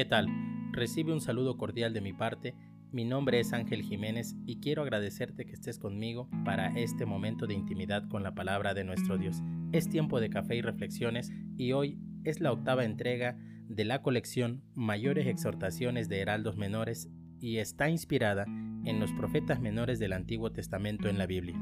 ¿Qué tal? Recibe un saludo cordial de mi parte. Mi nombre es Ángel Jiménez y quiero agradecerte que estés conmigo para este momento de intimidad con la palabra de nuestro Dios. Es tiempo de café y reflexiones y hoy es la octava entrega de la colección Mayores Exhortaciones de Heraldos Menores y está inspirada en los profetas menores del Antiguo Testamento en la Biblia.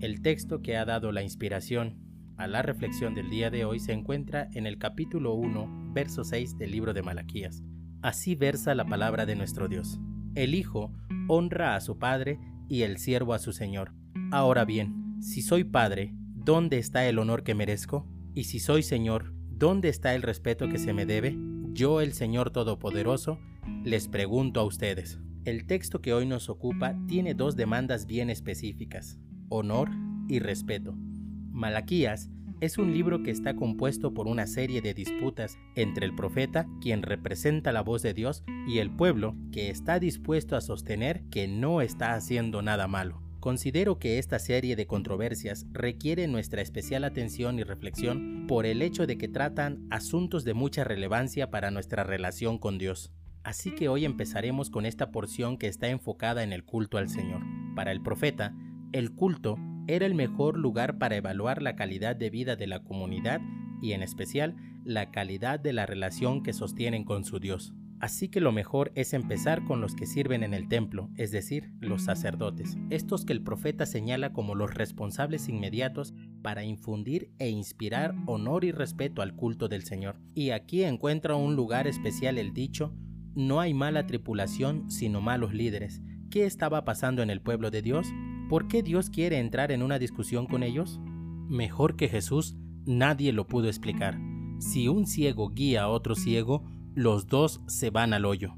El texto que ha dado la inspiración a la reflexión del día de hoy se encuentra en el capítulo 1, verso 6 del libro de Malaquías. Así versa la palabra de nuestro Dios. El Hijo honra a su Padre y el siervo a su Señor. Ahora bien, si soy Padre, ¿dónde está el honor que merezco? Y si soy Señor, ¿dónde está el respeto que se me debe? Yo, el Señor Todopoderoso, les pregunto a ustedes. El texto que hoy nos ocupa tiene dos demandas bien específicas, honor y respeto. Malaquías es un libro que está compuesto por una serie de disputas entre el profeta, quien representa la voz de Dios, y el pueblo, que está dispuesto a sostener que no está haciendo nada malo. Considero que esta serie de controversias requiere nuestra especial atención y reflexión por el hecho de que tratan asuntos de mucha relevancia para nuestra relación con Dios. Así que hoy empezaremos con esta porción que está enfocada en el culto al Señor. Para el profeta, el culto era el mejor lugar para evaluar la calidad de vida de la comunidad y en especial la calidad de la relación que sostienen con su Dios. Así que lo mejor es empezar con los que sirven en el templo, es decir, los sacerdotes, estos que el profeta señala como los responsables inmediatos para infundir e inspirar honor y respeto al culto del Señor. Y aquí encuentra un lugar especial el dicho, no hay mala tripulación sino malos líderes. ¿Qué estaba pasando en el pueblo de Dios? ¿Por qué Dios quiere entrar en una discusión con ellos? Mejor que Jesús, nadie lo pudo explicar. Si un ciego guía a otro ciego, los dos se van al hoyo.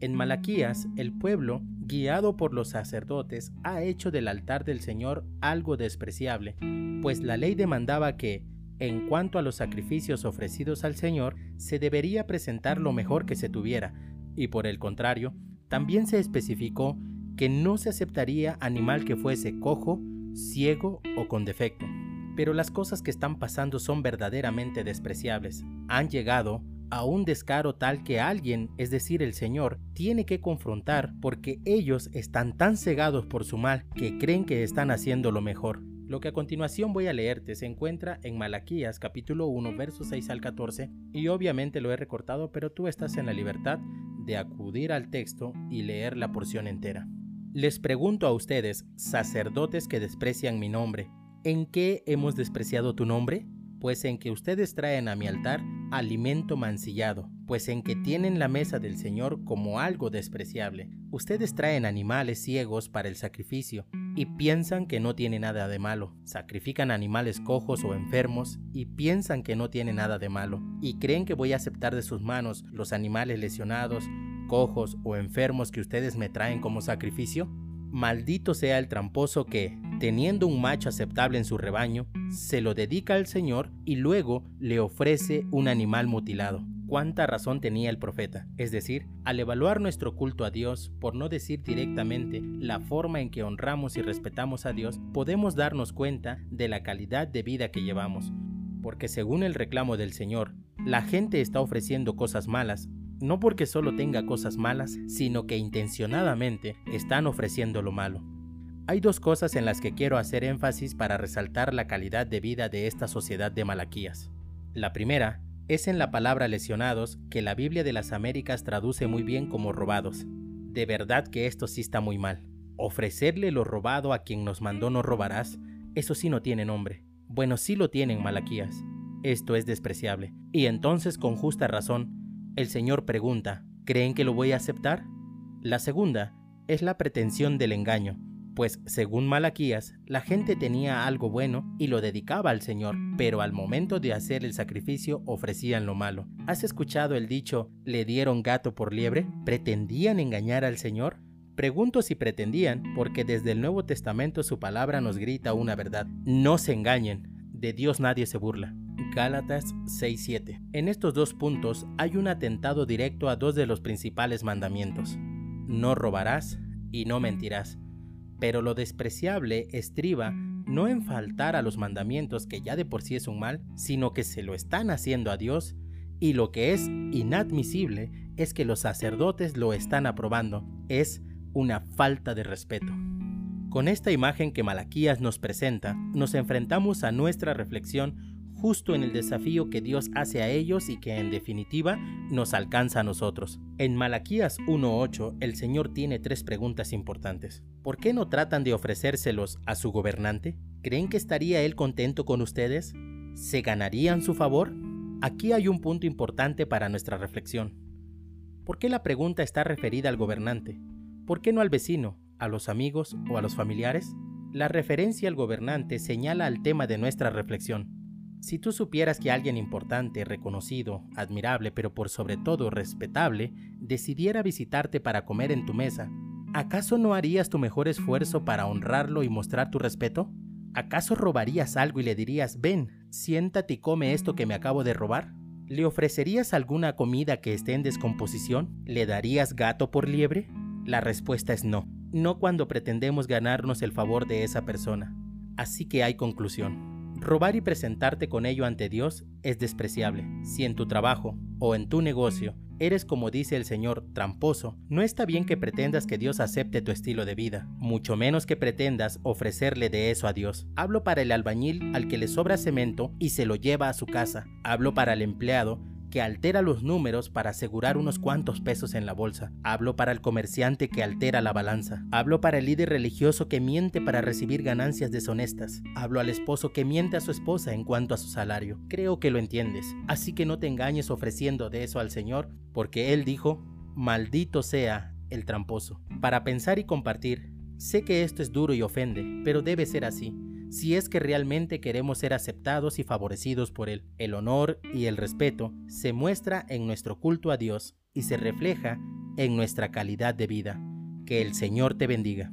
En Malaquías, el pueblo, guiado por los sacerdotes, ha hecho del altar del Señor algo despreciable, pues la ley demandaba que, en cuanto a los sacrificios ofrecidos al Señor, se debería presentar lo mejor que se tuviera, y por el contrario, también se especificó que no se aceptaría animal que fuese cojo, ciego o con defecto. Pero las cosas que están pasando son verdaderamente despreciables. Han llegado a un descaro tal que alguien, es decir, el Señor, tiene que confrontar porque ellos están tan cegados por su mal que creen que están haciendo lo mejor. Lo que a continuación voy a leerte se encuentra en Malaquías capítulo 1 versos 6 al 14 y obviamente lo he recortado pero tú estás en la libertad de acudir al texto y leer la porción entera. Les pregunto a ustedes, sacerdotes que desprecian mi nombre, ¿en qué hemos despreciado tu nombre? Pues en que ustedes traen a mi altar alimento mancillado, pues en que tienen la mesa del Señor como algo despreciable. Ustedes traen animales ciegos para el sacrificio y piensan que no tiene nada de malo. Sacrifican animales cojos o enfermos y piensan que no tiene nada de malo. Y creen que voy a aceptar de sus manos los animales lesionados cojos o enfermos que ustedes me traen como sacrificio? Maldito sea el tramposo que, teniendo un macho aceptable en su rebaño, se lo dedica al Señor y luego le ofrece un animal mutilado. Cuánta razón tenía el profeta, es decir, al evaluar nuestro culto a Dios, por no decir directamente la forma en que honramos y respetamos a Dios, podemos darnos cuenta de la calidad de vida que llevamos. Porque según el reclamo del Señor, la gente está ofreciendo cosas malas no porque solo tenga cosas malas, sino que intencionadamente están ofreciendo lo malo. Hay dos cosas en las que quiero hacer énfasis para resaltar la calidad de vida de esta sociedad de Malaquías. La primera es en la palabra lesionados, que la Biblia de las Américas traduce muy bien como robados. De verdad que esto sí está muy mal. Ofrecerle lo robado a quien nos mandó no robarás, eso sí no tiene nombre. Bueno, sí lo tienen Malaquías. Esto es despreciable. Y entonces con justa razón, el Señor pregunta, ¿creen que lo voy a aceptar? La segunda es la pretensión del engaño, pues según Malaquías, la gente tenía algo bueno y lo dedicaba al Señor, pero al momento de hacer el sacrificio ofrecían lo malo. ¿Has escuchado el dicho, le dieron gato por liebre? ¿Pretendían engañar al Señor? Pregunto si pretendían, porque desde el Nuevo Testamento su palabra nos grita una verdad. No se engañen, de Dios nadie se burla. Gálatas 6:7. En estos dos puntos hay un atentado directo a dos de los principales mandamientos. No robarás y no mentirás. Pero lo despreciable estriba no en faltar a los mandamientos que ya de por sí es un mal, sino que se lo están haciendo a Dios Y lo que es inadmisible es que los sacerdotes lo están aprobando. Es una falta de respeto. Con esta imagen que Malaquías nos presenta, nos enfrentamos a nuestra reflexión justo en el desafío que Dios hace a ellos y que en definitiva nos alcanza a nosotros. En Malaquías 1.8 el Señor tiene tres preguntas importantes. ¿Por qué no tratan de ofrecérselos a su gobernante? ¿Creen que estaría él contento con ustedes? ¿Se ganarían su favor? Aquí hay un punto importante para nuestra reflexión. ¿Por qué la pregunta está referida al gobernante? ¿Por qué no al vecino, a los amigos o a los familiares? La referencia al gobernante señala al tema de nuestra reflexión. Si tú supieras que alguien importante, reconocido, admirable, pero por sobre todo respetable, decidiera visitarte para comer en tu mesa, ¿acaso no harías tu mejor esfuerzo para honrarlo y mostrar tu respeto? ¿Acaso robarías algo y le dirías, ven, siéntate y come esto que me acabo de robar? ¿Le ofrecerías alguna comida que esté en descomposición? ¿Le darías gato por liebre? La respuesta es no, no cuando pretendemos ganarnos el favor de esa persona. Así que hay conclusión. Robar y presentarte con ello ante Dios es despreciable. Si en tu trabajo o en tu negocio eres como dice el Señor, tramposo, no está bien que pretendas que Dios acepte tu estilo de vida, mucho menos que pretendas ofrecerle de eso a Dios. Hablo para el albañil al que le sobra cemento y se lo lleva a su casa. Hablo para el empleado que altera los números para asegurar unos cuantos pesos en la bolsa. Hablo para el comerciante que altera la balanza. Hablo para el líder religioso que miente para recibir ganancias deshonestas. Hablo al esposo que miente a su esposa en cuanto a su salario. Creo que lo entiendes. Así que no te engañes ofreciendo de eso al Señor, porque Él dijo, maldito sea el tramposo. Para pensar y compartir, sé que esto es duro y ofende, pero debe ser así si es que realmente queremos ser aceptados y favorecidos por Él. El honor y el respeto se muestra en nuestro culto a Dios y se refleja en nuestra calidad de vida. Que el Señor te bendiga.